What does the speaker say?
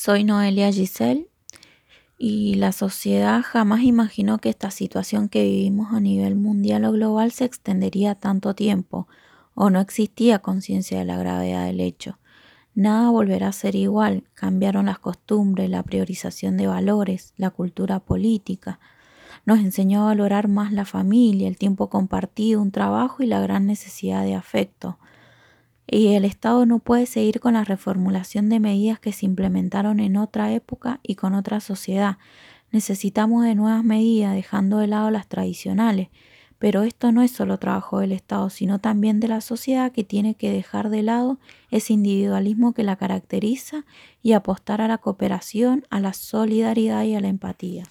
Soy Noelia Giselle y la sociedad jamás imaginó que esta situación que vivimos a nivel mundial o global se extendería tanto tiempo o no existía conciencia de la gravedad del hecho. Nada volverá a ser igual, cambiaron las costumbres, la priorización de valores, la cultura política. Nos enseñó a valorar más la familia, el tiempo compartido, un trabajo y la gran necesidad de afecto y el Estado no puede seguir con la reformulación de medidas que se implementaron en otra época y con otra sociedad. Necesitamos de nuevas medidas, dejando de lado las tradicionales. Pero esto no es solo trabajo del Estado, sino también de la sociedad que tiene que dejar de lado ese individualismo que la caracteriza y apostar a la cooperación, a la solidaridad y a la empatía.